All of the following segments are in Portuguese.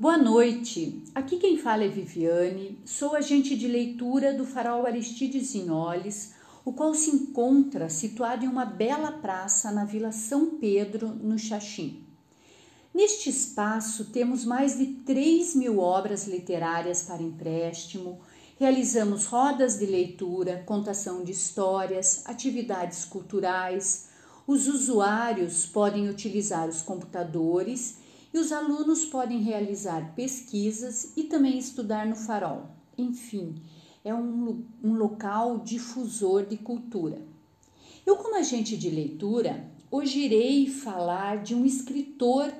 Boa noite. Aqui quem fala é Viviane, sou agente de leitura do Farol Aristides Inholes, o qual se encontra situado em uma bela praça na Vila São Pedro, no Xaxim. Neste espaço temos mais de 3 mil obras literárias para empréstimo, realizamos rodas de leitura, contação de histórias, atividades culturais. Os usuários podem utilizar os computadores e os alunos podem realizar pesquisas e também estudar no farol. Enfim, é um, um local difusor de cultura. Eu, como agente de leitura, hoje irei falar de um escritor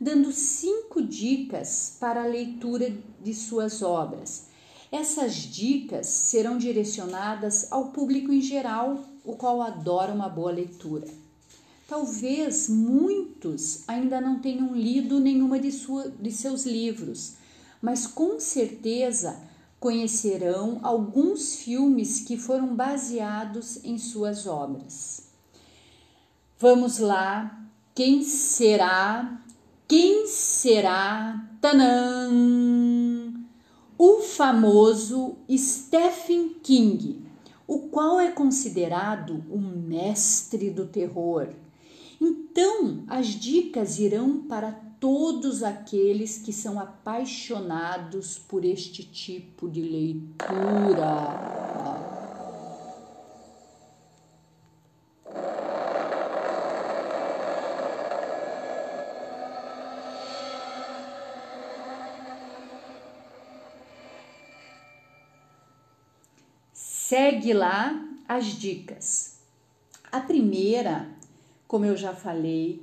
dando cinco dicas para a leitura de suas obras. Essas dicas serão direcionadas ao público em geral, o qual adora uma boa leitura. Talvez muitos ainda não tenham lido nenhuma de, sua, de seus livros, mas com certeza conhecerão alguns filmes que foram baseados em suas obras. Vamos lá, quem será? Quem será? Tanã! O famoso Stephen King, o qual é considerado o mestre do terror. Então, as dicas irão para todos aqueles que são apaixonados por este tipo de leitura. Segue lá as dicas. A primeira como eu já falei,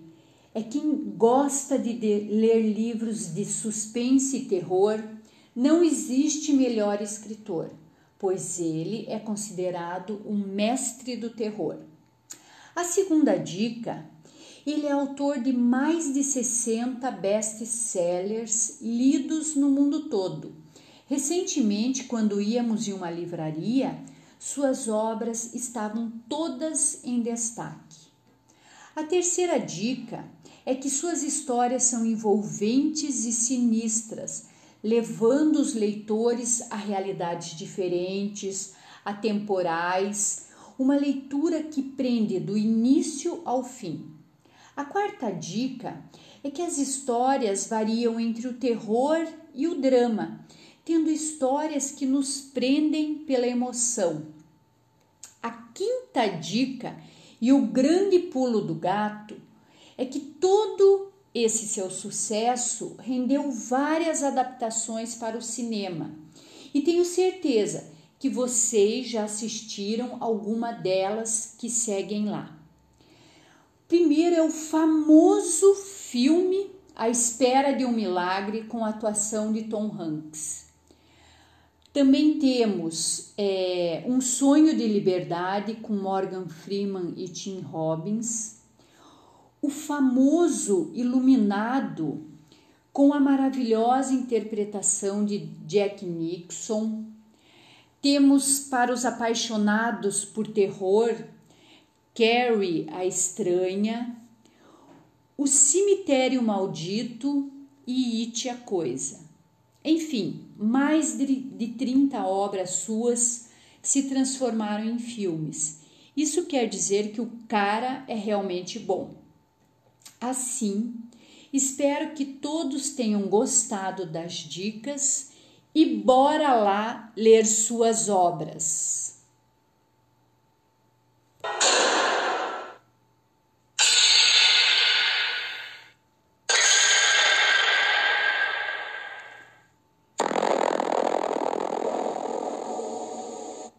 é quem gosta de, de ler livros de suspense e terror. Não existe melhor escritor, pois ele é considerado um mestre do terror. A segunda dica ele é autor de mais de 60 best-sellers lidos no mundo todo. Recentemente, quando íamos em uma livraria, suas obras estavam todas em destaque. A terceira dica é que suas histórias são envolventes e sinistras, levando os leitores a realidades diferentes, atemporais, uma leitura que prende do início ao fim. A quarta dica é que as histórias variam entre o terror e o drama, tendo histórias que nos prendem pela emoção. A quinta dica e o grande pulo do gato é que todo esse seu sucesso rendeu várias adaptações para o cinema. E tenho certeza que vocês já assistiram alguma delas que seguem lá. Primeiro é o famoso filme A Espera de um Milagre com a atuação de Tom Hanks. Também temos é, Um Sonho de Liberdade com Morgan Freeman e Tim Robbins. O famoso Iluminado com a maravilhosa interpretação de Jack Nixon. Temos para os apaixonados por terror Carrie a Estranha, O Cemitério Maldito e It a Coisa. Enfim, mais de, de 30 obras suas se transformaram em filmes. Isso quer dizer que o cara é realmente bom. Assim, espero que todos tenham gostado das dicas e bora lá ler suas obras.